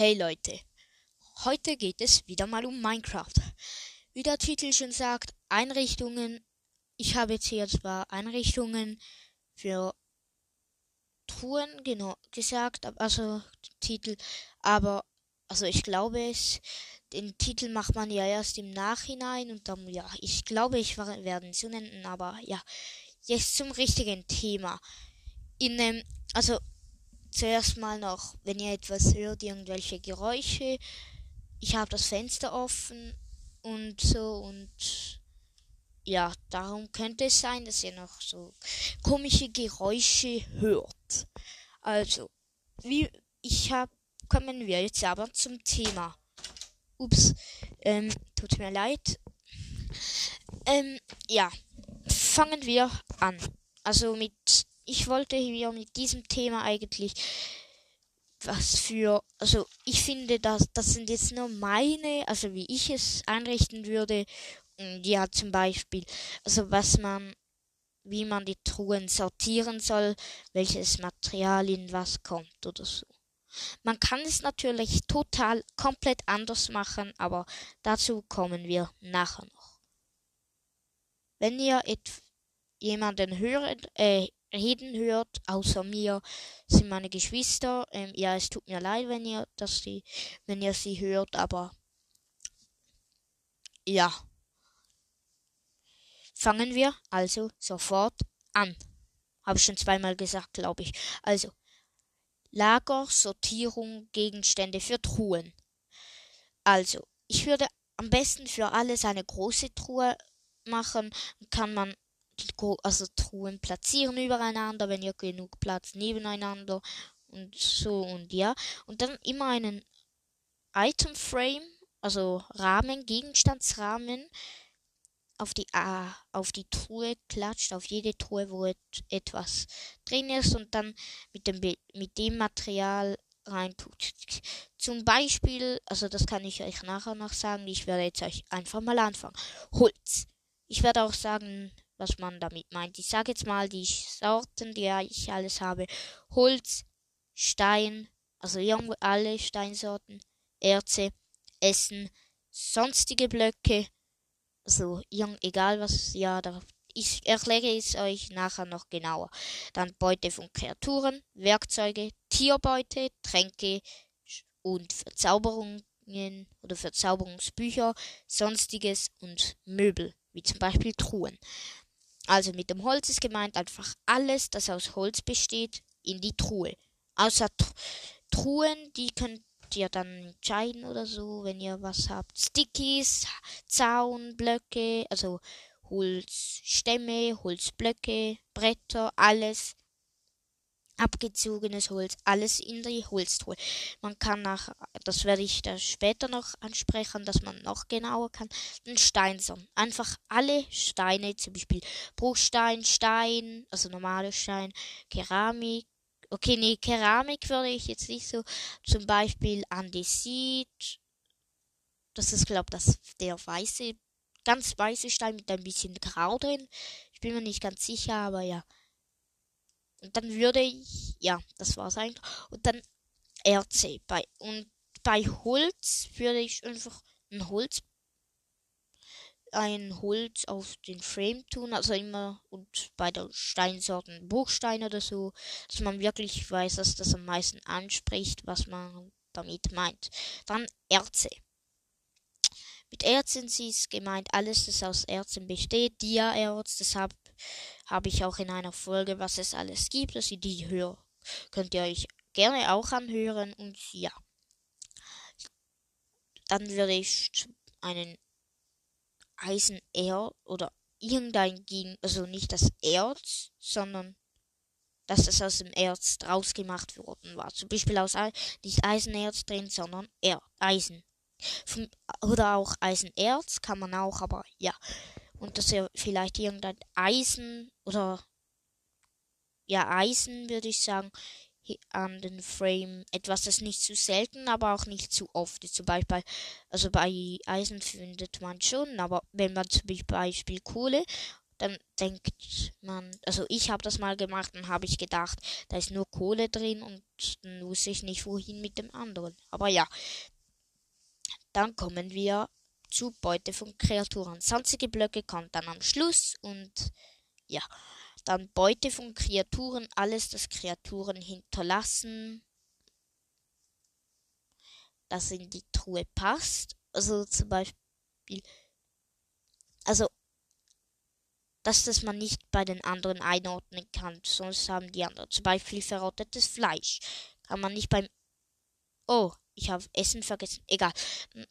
Hey Leute, heute geht es wieder mal um Minecraft. Wie der Titel schon sagt, Einrichtungen. Ich habe jetzt hier zwar Einrichtungen für Truhen genau gesagt, also Titel, aber also ich glaube es, den Titel macht man ja erst im Nachhinein und dann ja, ich glaube ich werde so nennen, aber ja, jetzt zum richtigen Thema. In ähm, also zuerst mal noch, wenn ihr etwas hört, irgendwelche Geräusche. Ich habe das Fenster offen und so und ja, darum könnte es sein, dass ihr noch so komische Geräusche hört. Also, wie ich habe, kommen wir jetzt aber zum Thema. Ups, ähm, tut mir leid. Ähm, ja, fangen wir an. Also mit ich wollte hier mit diesem Thema eigentlich was für, also ich finde, dass das sind jetzt nur meine, also wie ich es einrichten würde. Und ja, zum Beispiel, also was man, wie man die Truhen sortieren soll, welches Material in was kommt oder so. Man kann es natürlich total komplett anders machen, aber dazu kommen wir nachher noch. Wenn ihr jemanden hören, äh, reden hört, außer mir, sind meine Geschwister. Ähm, ja, es tut mir leid, wenn ihr das die, wenn ihr sie hört, aber ja. Fangen wir also sofort an. Habe ich schon zweimal gesagt, glaube ich. Also Lager, Sortierung, Gegenstände für Truhen. Also, ich würde am besten für alles eine große Truhe machen. Kann man also Truhen platzieren übereinander, wenn ihr genug Platz nebeneinander und so und ja. Und dann immer einen Item Frame, also Rahmen, Gegenstandsrahmen auf die äh, auf die Truhe klatscht, auf jede Truhe, wo et etwas drin ist und dann mit dem mit dem Material reintut. Zum Beispiel, also das kann ich euch nachher noch sagen, ich werde jetzt euch einfach mal anfangen. Holz. Ich werde auch sagen, was man damit meint. Ich sage jetzt mal die Sorten, die ich alles habe. Holz, Stein, also alle Steinsorten, Erze, Essen, sonstige Blöcke, also egal was, ja, da, ich erkläre es euch nachher noch genauer. Dann Beute von Kreaturen, Werkzeuge, Tierbeute, Tränke und Verzauberungen oder Verzauberungsbücher, sonstiges und Möbel, wie zum Beispiel Truhen. Also mit dem Holz ist gemeint einfach alles, das aus Holz besteht, in die Truhe. Außer Tr Truhen, die könnt ihr dann entscheiden oder so, wenn ihr was habt. Stickies, Zaunblöcke, also Holzstämme, Holzblöcke, Bretter, alles abgezogenes Holz, alles in die Holztruhe. Man kann nach, das werde ich da später noch ansprechen, dass man noch genauer kann, den Steinson. Einfach alle Steine, zum Beispiel Bruchstein, Stein, also normale Stein, Keramik. Okay, nee, Keramik würde ich jetzt nicht so. Zum Beispiel Andesit. Das ist, glaube ich, der weiße, ganz weiße Stein mit ein bisschen Grau drin. Ich bin mir nicht ganz sicher, aber ja. Und dann würde ich, ja, das war's eigentlich. Und dann RC. Bei, und bei Holz würde ich einfach ein Holz, ein Holz auf den Frame tun, also immer und bei der Steinsorten Bruchstein oder so, dass man wirklich weiß, dass das am meisten anspricht, was man damit meint. Dann Erze. Mit Erzen ist gemeint alles, das aus Erzen besteht. Dia-Erz, deshalb habe ich auch in einer Folge, was es alles gibt, dass ihr die hört. Könnt ihr euch gerne auch anhören und ja. Dann würde ich einen Eisenerz oder irgendein Gen, also nicht das Erz, sondern dass es aus dem Erz draus gemacht worden war. Zum Beispiel aus nicht Eisenerz drin, sondern er Eisen. oder auch Eisenerz kann man auch, aber ja und dass er vielleicht irgendein Eisen oder ja Eisen würde ich sagen an den Frame etwas das nicht zu selten aber auch nicht zu oft ist zum Beispiel also bei Eisen findet man schon aber wenn man zum Beispiel Kohle dann denkt man, also ich habe das mal gemacht und habe ich gedacht, da ist nur Kohle drin und dann wusste ich nicht wohin mit dem anderen. Aber ja, dann kommen wir zu Beute von Kreaturen. Sanzige Blöcke kommt dann am Schluss und ja, dann Beute von Kreaturen, alles, das Kreaturen hinterlassen, das in die Truhe passt. Also zum Beispiel, also dass das man nicht bei den anderen einordnen kann, sonst haben die anderen zum Beispiel verrottetes Fleisch. Kann man nicht beim Oh, ich habe Essen vergessen. Egal.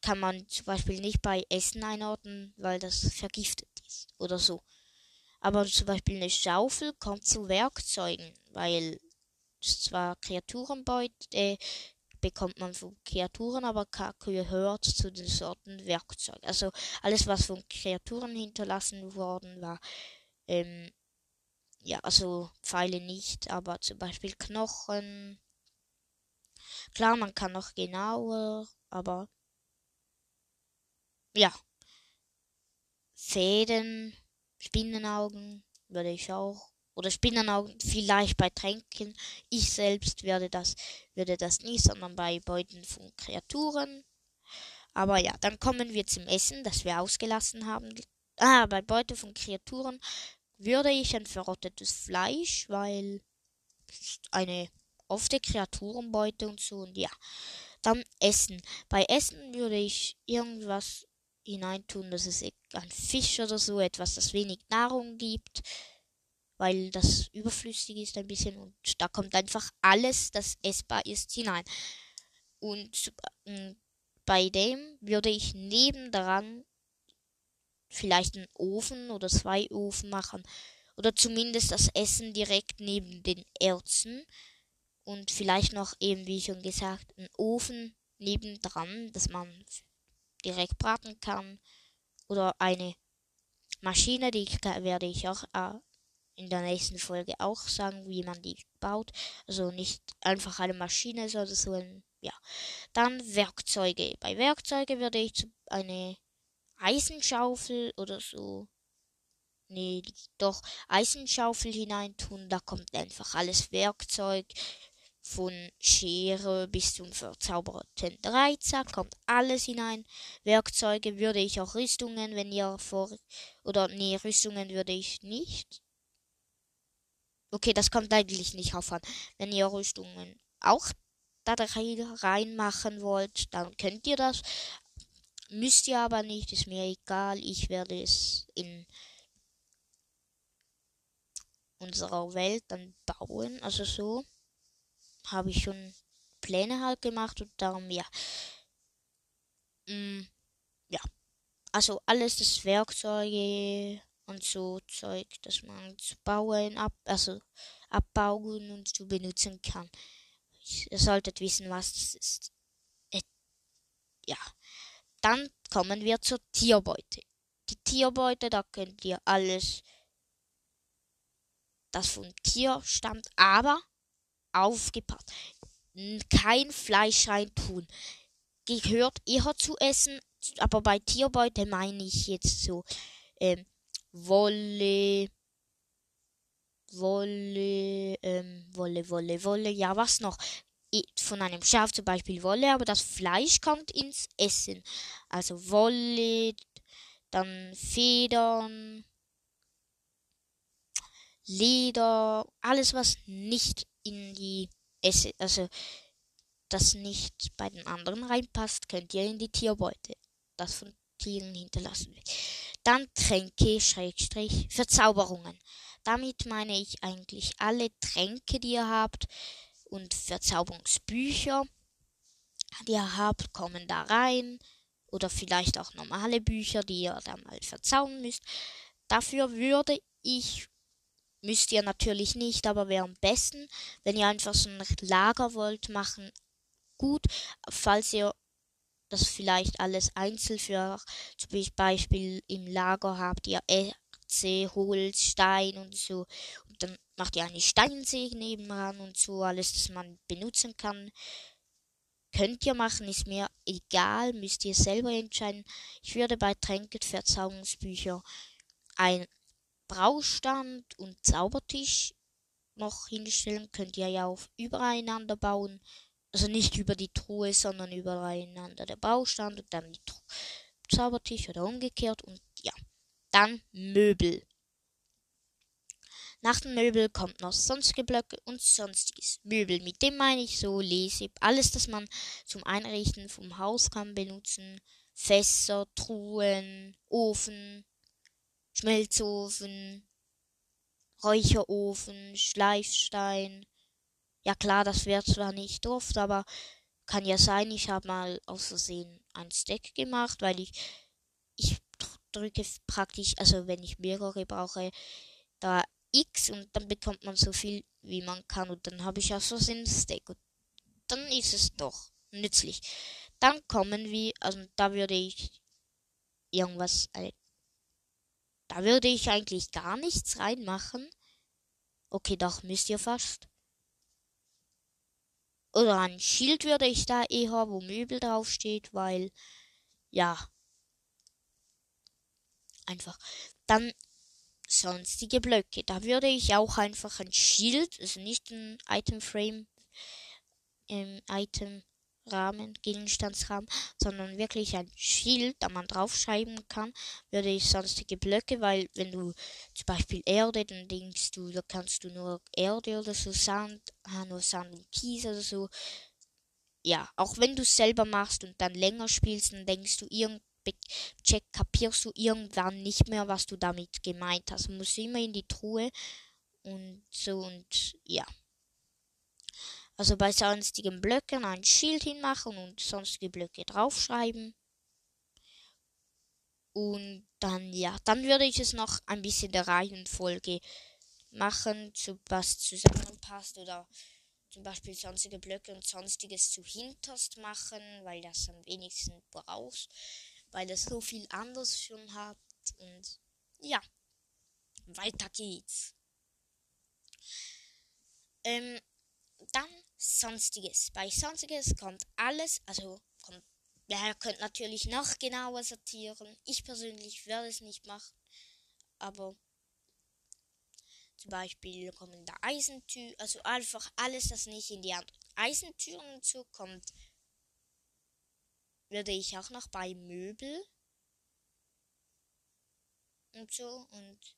Kann man zum Beispiel nicht bei Essen einordnen, weil das vergiftet ist oder so. Aber zum Beispiel eine Schaufel kommt zu Werkzeugen, weil zwar Kreaturenbeute äh, bekommt man von Kreaturen, aber gehört zu den Sorten Werkzeug. Also alles, was von Kreaturen hinterlassen worden war, ähm, ja, also Pfeile nicht, aber zum Beispiel Knochen, Klar, man kann noch genauer, aber ja. Fäden, Spinnenaugen würde ich auch. Oder Spinnenaugen vielleicht bei Tränken. Ich selbst werde das, würde das nie, sondern bei Beuten von Kreaturen. Aber ja, dann kommen wir zum Essen, das wir ausgelassen haben. Ah, bei Beute von Kreaturen würde ich ein verrottetes Fleisch, weil eine auf der Kreaturenbeute und so und ja. Dann Essen. Bei Essen würde ich irgendwas hineintun, das ist ein Fisch oder so, etwas, das wenig Nahrung gibt, weil das überflüssig ist ein bisschen und da kommt einfach alles, das essbar ist, hinein. Und äh, bei dem würde ich nebendran vielleicht einen Ofen oder zwei Ofen machen oder zumindest das Essen direkt neben den Erzen und vielleicht noch eben, wie schon gesagt, ein Ofen nebendran, dass man direkt braten kann oder eine Maschine, die werde ich auch äh, in der nächsten Folge auch sagen, wie man die baut. Also nicht einfach eine Maschine, sondern so ein, ja. Dann Werkzeuge. Bei Werkzeuge würde ich eine Eisenschaufel oder so. Nee, doch Eisenschaufel hineintun, da kommt einfach alles Werkzeug, von Schere bis zum verzauberten Dreizack kommt alles hinein. Werkzeuge würde ich auch Rüstungen, wenn ihr vor. Oder nee, Rüstungen würde ich nicht. Okay, das kommt eigentlich nicht auf an. Wenn ihr Rüstungen auch da reinmachen wollt, dann könnt ihr das. Müsst ihr aber nicht, ist mir egal. Ich werde es in unserer Welt dann bauen. Also so habe ich schon Pläne halt gemacht und darum, ja. Mm, ja. Also alles das Werkzeuge und so Zeug, das man zu bauen, ab, also abbauen und zu benutzen kann. Ihr solltet wissen, was das ist. Äh, ja. Dann kommen wir zur Tierbeute. Die Tierbeute, da könnt ihr alles, das vom Tier stammt, aber aufgepasst. Kein Fleisch reintun. Gehört eher zu essen, aber bei Tierbeute meine ich jetzt so ähm, Wolle, Wolle, ähm, Wolle, Wolle, Wolle, ja, was noch? Von einem Schaf zum Beispiel Wolle, aber das Fleisch kommt ins Essen. Also Wolle, dann Federn, Leder, alles was nicht in die Esse, also das nicht bei den anderen reinpasst, könnt ihr in die Tierbeute, das von Tieren hinterlassen wird. Dann Tränke, Schrägstrich, Verzauberungen. Damit meine ich eigentlich alle Tränke, die ihr habt und Verzauberungsbücher, die ihr habt, kommen da rein. Oder vielleicht auch normale Bücher, die ihr da mal verzaubern müsst. Dafür würde ich Müsst ihr natürlich nicht, aber wäre am besten, wenn ihr einfach so ein Lager wollt machen. Gut, falls ihr das vielleicht alles einzeln für zum Beispiel im Lager habt ihr Erze, Holz, Stein und so. Und dann macht ihr eine Steinsäge nebenan und so, alles, das man benutzen kann. Könnt ihr machen, ist mir egal, müsst ihr selber entscheiden. Ich würde bei Tränket Verzauberungsbücher ein Braustand und Zaubertisch noch hinstellen. Könnt ihr ja auch übereinander bauen. Also nicht über die Truhe, sondern übereinander der Baustand und dann die Truhe. Zaubertisch oder umgekehrt und ja. Dann Möbel. Nach den Möbel kommt noch sonstige Blöcke und sonstiges. Möbel, mit dem meine ich so Lese, alles, das man zum Einrichten vom Haus kann benutzen. Fässer, Truhen, Ofen, Schmelzofen, Räucherofen, Schleifstein. Ja klar, das wird zwar nicht oft, aber kann ja sein, ich habe mal aus Versehen ein Stack gemacht, weil ich ich drücke praktisch, also wenn ich mehrere brauche, da X und dann bekommt man so viel, wie man kann. Und dann habe ich auch so ein Stack. Und dann ist es doch nützlich. Dann kommen wir, also da würde ich irgendwas, äh, da würde ich eigentlich gar nichts reinmachen. Okay, doch, müsst ihr fast. Oder ein Schild würde ich da eher, wo Möbel draufsteht, weil, ja. Einfach. Dann sonstige Blöcke. Da würde ich auch einfach ein Schild, also nicht ein Item Frame, im Item Rahmen, Gegenstandsrahmen, sondern wirklich ein Schild, da man draufschreiben kann, würde ich sonstige Blöcke, weil wenn du zum Beispiel Erde, dann denkst du, da kannst du nur Erde oder so Sand, ah, nur Sand und Kies oder so. Ja, auch wenn du es selber machst und dann länger spielst, dann denkst du, check, kapierst du irgendwann nicht mehr, was du damit gemeint hast. Du musst immer in die Truhe und so und ja. Also bei sonstigen Blöcken ein Schild hinmachen und sonstige Blöcke draufschreiben. Und dann, ja, dann würde ich es noch ein bisschen der Reihenfolge machen, zu was zusammenpasst oder zum Beispiel sonstige Blöcke und sonstiges zu hinterst machen, weil das am wenigsten brauchst weil es so viel anders schon hat. Und ja, weiter geht's. Ähm, dann Sonstiges. Bei Sonstiges kommt alles, also kommt, ja, ihr könnt natürlich noch genauer sortieren. Ich persönlich werde es nicht machen, aber zum Beispiel kommen da Eisentüren, also einfach alles, das nicht in die anderen Eisentüren zukommt, würde ich auch noch bei Möbel und so und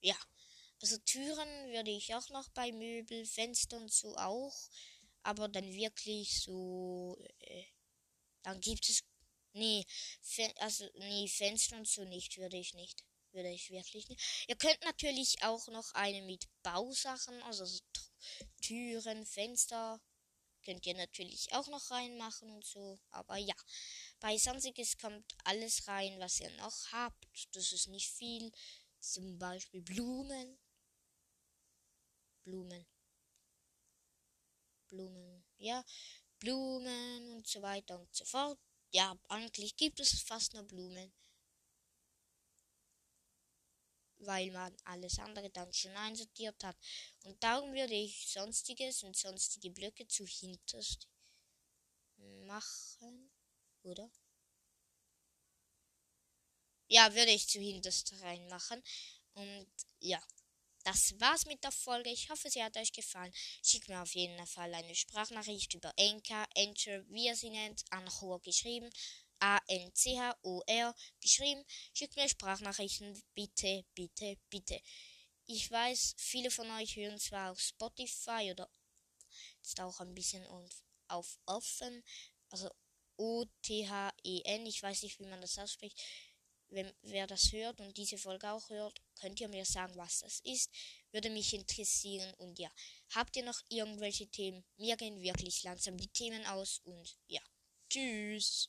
ja, also Türen würde ich auch noch bei Möbel, Fenster und so auch, aber dann wirklich so, äh, dann gibt es, nee, Fen also nee, Fenster und so nicht, würde ich nicht, würde ich wirklich nicht. Ihr könnt natürlich auch noch eine mit Bausachen, also so Türen, Fenster, Könnt ihr natürlich auch noch reinmachen und so. Aber ja, bei Sonstiges kommt alles rein, was ihr noch habt. Das ist nicht viel. Zum Beispiel Blumen. Blumen. Blumen. Ja, Blumen und so weiter und so fort. Ja, eigentlich gibt es fast nur Blumen weil man alles andere dann schon einsortiert hat. Und darum würde ich sonstiges und sonstige Blöcke zu hinterst machen, oder? Ja, würde ich zu hinterst reinmachen. Und ja, das war's mit der Folge. Ich hoffe, sie hat euch gefallen. Schickt mir auf jeden Fall eine Sprachnachricht über Enka, Enter, wie ihr sie nennt, Anchor geschrieben A-N-C-H-O-R geschrieben. Schickt mir Sprachnachrichten. Bitte, bitte, bitte. Ich weiß, viele von euch hören zwar auf Spotify oder jetzt auch ein bisschen auf offen. Also O-T-H-E-N. Ich weiß nicht, wie man das ausspricht. Wenn, wer das hört und diese Folge auch hört, könnt ihr mir sagen, was das ist. Würde mich interessieren. Und ja, habt ihr noch irgendwelche Themen? Mir gehen wirklich langsam die Themen aus. Und ja, tschüss.